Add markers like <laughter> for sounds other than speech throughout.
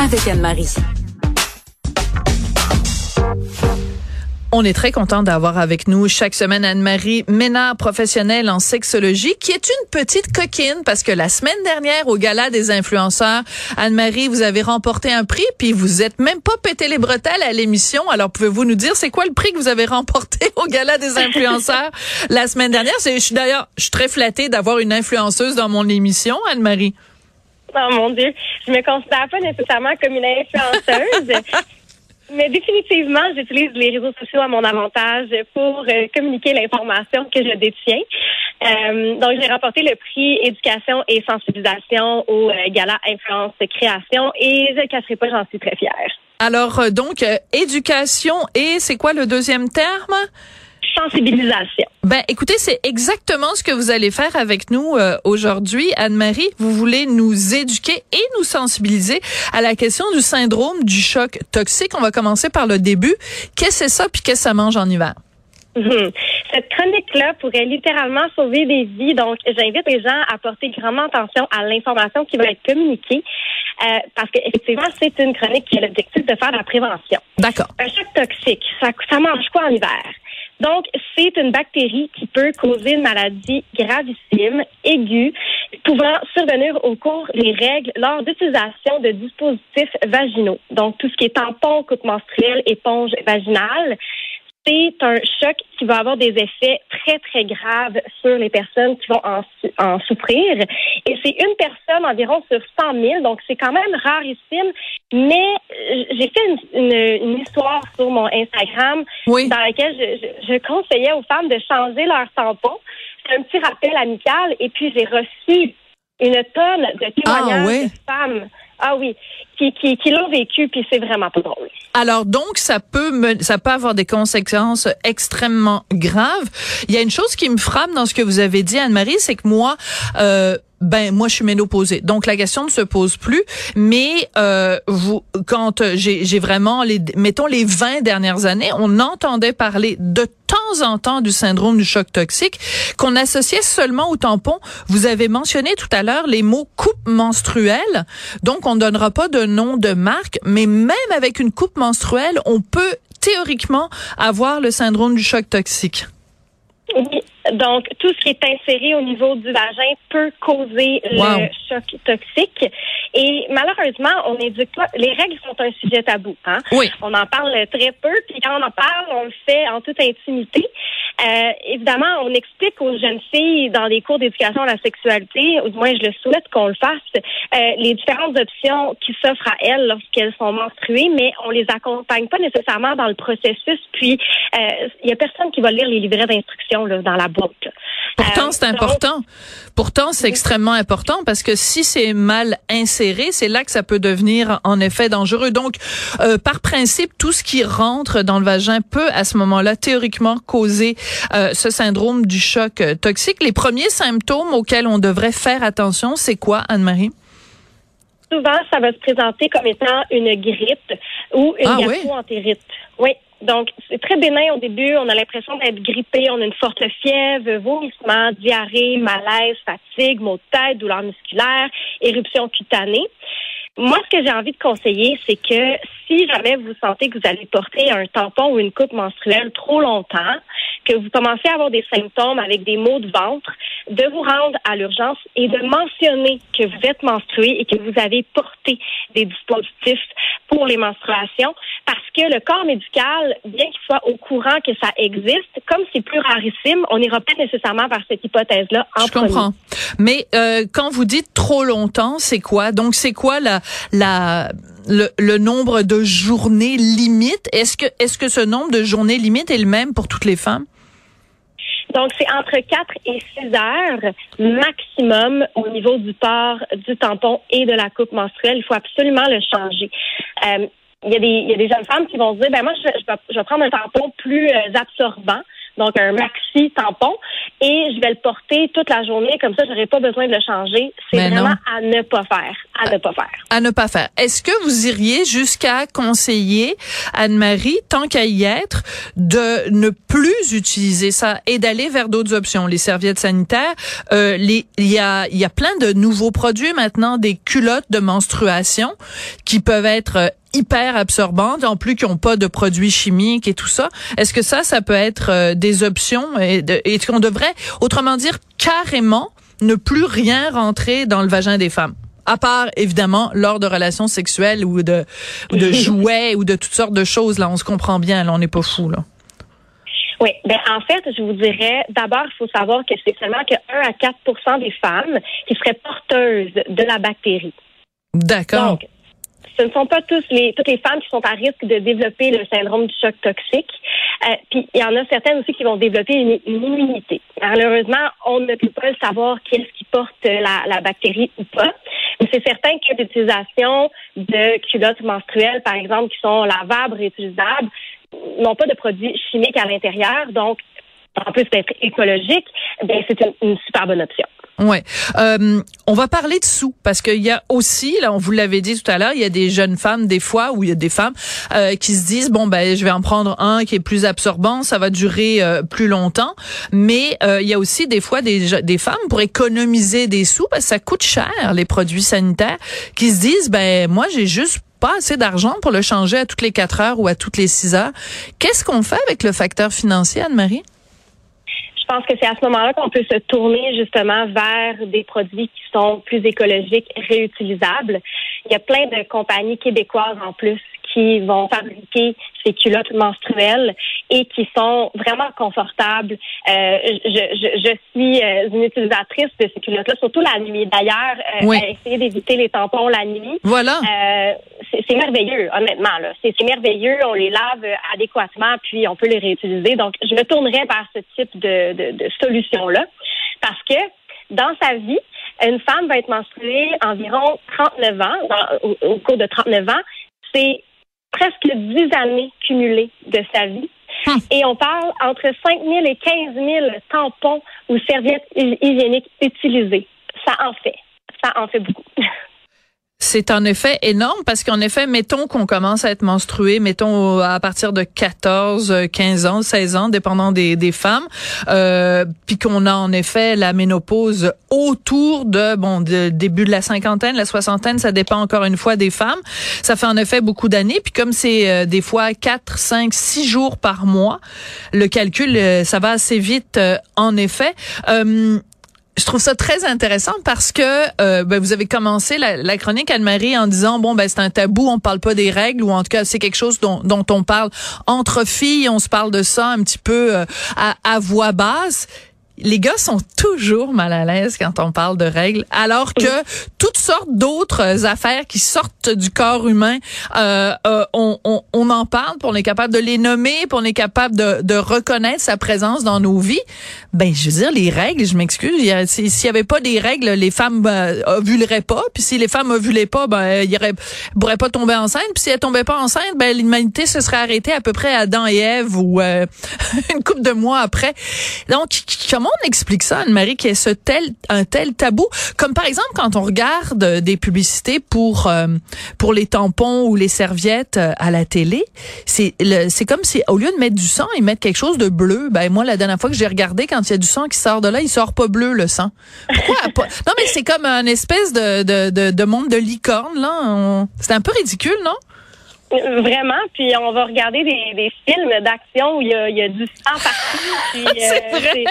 avec Anne-Marie. On est très content d'avoir avec nous chaque semaine Anne-Marie Ménard, professionnelle en sexologie, qui est une petite coquine parce que la semaine dernière au gala des influenceurs, Anne-Marie, vous avez remporté un prix puis vous êtes même pas pété les bretelles à l'émission. Alors pouvez-vous nous dire c'est quoi le prix que vous avez remporté <laughs> au gala des influenceurs la semaine dernière? Je suis d'ailleurs je suis très flattée d'avoir une influenceuse dans mon émission, Anne-Marie. Oh mon Dieu, je me considère pas nécessairement comme une influenceuse. <laughs> Mais définitivement, j'utilise les réseaux sociaux à mon avantage pour euh, communiquer l'information que je détiens. Euh, donc, j'ai remporté le prix éducation et sensibilisation au euh, gala Influence Création et je ne cacherai pas, j'en suis très fière. Alors, donc, éducation et c'est quoi le deuxième terme? Sensibilisation. Ben, écoutez, c'est exactement ce que vous allez faire avec nous euh, aujourd'hui, Anne-Marie. Vous voulez nous éduquer et nous sensibiliser à la question du syndrome du choc toxique. On va commencer par le début. Qu'est-ce que c'est ça, puis qu'est-ce que ça mange en hiver? Mhm. Cette chronique-là pourrait littéralement sauver des vies. Donc, j'invite les gens à porter grandement attention à l'information qui va être communiquée. Euh, parce qu'effectivement, c'est une chronique qui a l'objectif de faire de la prévention. D'accord. Un choc toxique, ça, ça mange quoi en hiver? Donc, c'est une bactérie qui peut causer une maladie gravissime, aiguë, pouvant survenir au cours des règles lors d'utilisation de dispositifs vaginaux. Donc, tout ce qui est tampon, coupe menstruelle, éponge vaginale c'est un choc qui va avoir des effets très, très graves sur les personnes qui vont en, souffrir. Et c'est une personne environ sur 100 000, donc c'est quand même rarissime. Mais euh, j'ai fait une, histoire sur mon Instagram dans laquelle je, conseillais aux femmes de changer leur tampon. C'est un petit rappel amical. Et puis, j'ai reçu une tonne de ah, témoignages de femmes ah oui, qui, qui, qui l'ont vécu, puis c'est vraiment pas drôle. Alors donc, ça peut me, ça peut avoir des conséquences extrêmement graves. Il y a une chose qui me frappe dans ce que vous avez dit, Anne-Marie, c'est que moi, euh, ben moi je suis ménopausée, donc la question ne se pose plus. Mais euh, vous, quand j'ai vraiment les, mettons les 20 dernières années, on entendait parler de temps en temps du syndrome du choc toxique qu'on associait seulement au tampon. Vous avez mentionné tout à l'heure les mots coupe menstruelle, donc on ne donnera pas de nom de marque, mais même avec une coupe menstruelle, on peut théoriquement avoir le syndrome du choc toxique. Donc, tout ce qui est inséré au niveau du vagin peut causer le choc toxique. Et malheureusement, on éduque pas. Les règles sont un sujet tabou. Hein? Oui. On en parle très peu, puis quand on en parle, on le fait en toute intimité. Euh, évidemment, on explique aux jeunes filles dans les cours d'éducation à la sexualité, ou du moins je le souhaite qu'on le fasse, euh, les différentes options qui s'offrent à elles lorsqu'elles sont menstruées, mais on les accompagne pas nécessairement dans le processus. Puis, il euh, y a personne qui va lire les livrets d'instruction dans la boîte. Pourtant, c'est important. Pourtant, c'est extrêmement important parce que si c'est mal inséré, c'est là que ça peut devenir en effet dangereux. Donc, par principe, tout ce qui rentre dans le vagin peut à ce moment-là théoriquement causer euh, ce syndrome du choc euh, toxique. Les premiers symptômes auxquels on devrait faire attention, c'est quoi, Anne-Marie? Souvent, ça va se présenter comme étant une grippe ou une ah, gastroentérite. Oui. Donc, c'est très bénin au début. On a l'impression d'être grippé. On a une forte fièvre, vomissement, diarrhée, malaise, fatigue, maux de tête, douleur musculaire, éruption cutanée. Moi, ce que j'ai envie de conseiller, c'est que si jamais vous sentez que vous allez porter un tampon ou une coupe menstruelle trop longtemps, que vous commencez à avoir des symptômes avec des maux de ventre, de vous rendre à l'urgence et de mentionner que vous êtes menstrué et que vous avez porté des dispositifs pour les menstruations que le corps médical, bien qu'il soit au courant que ça existe, comme c'est plus rarissime, on n'ira pas nécessairement vers cette hypothèse-là en Je comprends. Mais euh, quand vous dites trop longtemps, c'est quoi? Donc, c'est quoi la, la, le, le, nombre de journées limite? Est-ce que, est-ce que ce nombre de journées limite est le même pour toutes les femmes? Donc, c'est entre 4 et 6 heures maximum au niveau du port du tampon et de la coupe menstruelle. Il faut absolument le changer. Euh, il y, a des, il y a des jeunes femmes qui vont se dire, ben moi, je, je, vais, prendre un tampon plus euh, absorbant donc un maxi tampon, et je vais le porter toute la journée, comme ça, j'aurai pas besoin de le changer. C'est vraiment à ne pas faire, à ne pas faire. À ne pas faire. Est-ce que vous iriez jusqu'à conseiller Anne-Marie, tant qu'à y être, de ne plus utiliser ça et d'aller vers d'autres options, les serviettes sanitaires, euh, les, il y a, il y a plein de nouveaux produits maintenant, des culottes de menstruation qui peuvent être euh, hyper absorbantes, en plus qui n'ont pas de produits chimiques et tout ça. Est-ce que ça, ça peut être euh, des options? Et, de, et qu'on devrait, autrement dire, carrément ne plus rien rentrer dans le vagin des femmes? À part, évidemment, lors de relations sexuelles ou de, ou de jouets ou de toutes sortes de choses. Là, on se comprend bien. Là, on n'est pas fou, là. Oui, ben en fait, je vous dirais, d'abord, il faut savoir que c'est seulement que 1 à 4% des femmes qui seraient porteuses de la bactérie. D'accord. Donc, ce ne sont pas tous les, toutes les femmes qui sont à risque de développer le syndrome du choc toxique. Euh, puis il y en a certaines aussi qui vont développer une, immunité. Malheureusement, on ne peut pas savoir qui est-ce qui porte la, la bactérie ou pas. Mais c'est certain que l'utilisation de culottes menstruelles, par exemple, qui sont lavables, réutilisables, n'ont pas de produits chimiques à l'intérieur. Donc, en plus d'être écologique, ben c'est une super bonne option. Ouais. Euh, on va parler de sous parce qu'il y a aussi, là, on vous l'avait dit tout à l'heure, il y a des jeunes femmes des fois où il y a des femmes euh, qui se disent bon ben je vais en prendre un qui est plus absorbant, ça va durer euh, plus longtemps. Mais euh, il y a aussi des fois des, des femmes pour économiser des sous parce que ça coûte cher les produits sanitaires qui se disent ben moi j'ai juste pas assez d'argent pour le changer à toutes les quatre heures ou à toutes les six heures. Qu'est-ce qu'on fait avec le facteur financier, Anne-Marie? Je pense que c'est à ce moment-là qu'on peut se tourner justement vers des produits qui sont plus écologiques, réutilisables. Il y a plein de compagnies québécoises en plus qui vont fabriquer ces culottes menstruelles et qui sont vraiment confortables. Euh, je, je, je, suis euh, une utilisatrice de ces culottes-là, surtout la nuit. D'ailleurs, euh, essayer d'éviter les tampons la nuit. Voilà. Euh, c'est merveilleux, honnêtement. C'est merveilleux. On les lave adéquatement, puis on peut les réutiliser. Donc, je me tournerais vers ce type de, de, de solution-là parce que dans sa vie, une femme va être menstruée environ 39 ans, au, au, cours de 39 ans. C'est presque 10 années cumulées de sa vie. Hum. Et on parle entre 5 000 et 15 000 tampons ou serviettes hygiéniques utilisées. Ça en fait. Ça en fait beaucoup. <laughs> C'est en effet énorme parce qu'en effet, mettons qu'on commence à être menstrué, mettons à partir de 14, 15 ans, 16 ans, dépendant des, des femmes, euh, puis qu'on a en effet la ménopause autour de, bon, de, début de la cinquantaine, la soixantaine, ça dépend encore une fois des femmes. Ça fait en effet beaucoup d'années, puis comme c'est euh, des fois 4, 5, 6 jours par mois, le calcul, euh, ça va assez vite euh, en effet je trouve ça très intéressant parce que euh, ben, vous avez commencé la, chronique Anne-Marie en disant bon ben c'est un tabou, on parle pas des règles ou en tout cas c'est quelque chose dont, dont on parle entre filles, on se parle de ça un petit peu euh, à, à voix basse les gars sont toujours mal à l'aise quand on parle de règles, alors que toutes sortes d'autres affaires qui sortent du corps humain, euh, euh, on, on, on, en parle, puis on est capable de les nommer, puis on est capable de, de reconnaître sa présence dans nos vies. Ben, je veux dire, les règles, je m'excuse, s'il y avait pas des règles, les femmes euh, ovuleraient pas, puis si les femmes ovulaient pas, ben, il y aurait, pourraient pas tomber enceinte, puis si elles tombaient pas enceinte, ben, l'humanité se serait arrêtée à peu près à Adam et Ève ou euh, <laughs> une couple de mois après. Donc, comment on explique ça, Anne-Marie, qu'il y ait ce tel, un tel tabou? Comme par exemple, quand on regarde des publicités pour, euh, pour les tampons ou les serviettes euh, à la télé, c'est comme si, au lieu de mettre du sang, ils mettent quelque chose de bleu. Ben, moi, la dernière fois que j'ai regardé, quand il y a du sang qui sort de là, il sort pas bleu, le sang. Pourquoi? <laughs> Non, mais c'est comme un espèce de, de, de, de monde de licorne, là. C'est un peu ridicule, non? Vraiment, puis on va regarder des, des films d'action où il y a, il y a du sang partout. <laughs> C'est euh, vrai.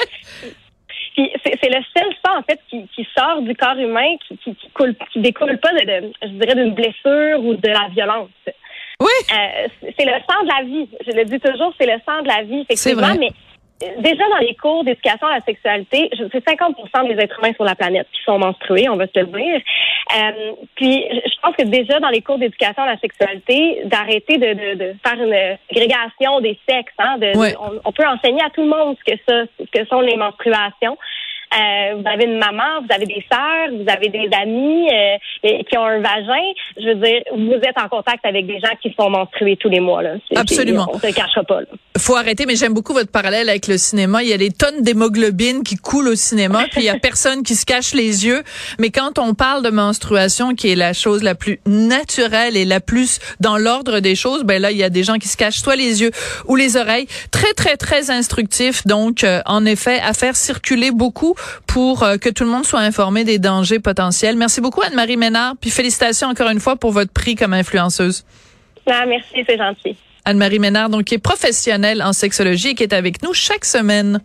c'est le seul sang en fait qui, qui sort du corps humain qui, qui, qui coule, qui découle pas de, je dirais d'une blessure ou de la violence. Oui. Euh, c'est le sang de la vie. Je le dis toujours, c'est le sang de la vie. C'est vrai. Mais déjà dans les cours d'éducation à la sexualité, c'est 50% des êtres humains sur la planète qui sont menstrués, on va se le dire. Euh, puis je pense que déjà dans les cours d'éducation à la sexualité, d'arrêter de, de, de, faire une ségrégation des sexes, hein, de, on, peut enseigner à tout le monde ce que ça, ce que sont les menstruations. Euh, vous avez une maman, vous avez des sœurs, vous avez des amis euh, qui ont un vagin. Je veux dire, vous êtes en contact avec des gens qui sont menstrués tous les mois. Là. Absolument. On se cachera pas. Là. Faut arrêter, mais j'aime beaucoup votre parallèle avec le cinéma. Il y a des tonnes d'hémoglobine qui coulent au cinéma, puis il y a personne qui se cache les yeux. Mais quand on parle de menstruation, qui est la chose la plus naturelle et la plus dans l'ordre des choses, ben là, il y a des gens qui se cachent soit les yeux ou les oreilles. Très, très, très instructif. Donc, euh, en effet, à faire circuler beaucoup pour euh, que tout le monde soit informé des dangers potentiels. Merci beaucoup, Anne-Marie Ménard. Puis félicitations encore une fois pour votre prix comme influenceuse. Ah, merci, c'est gentil. Anne-Marie Ménard, donc, qui est professionnelle en sexologie et qui est avec nous chaque semaine.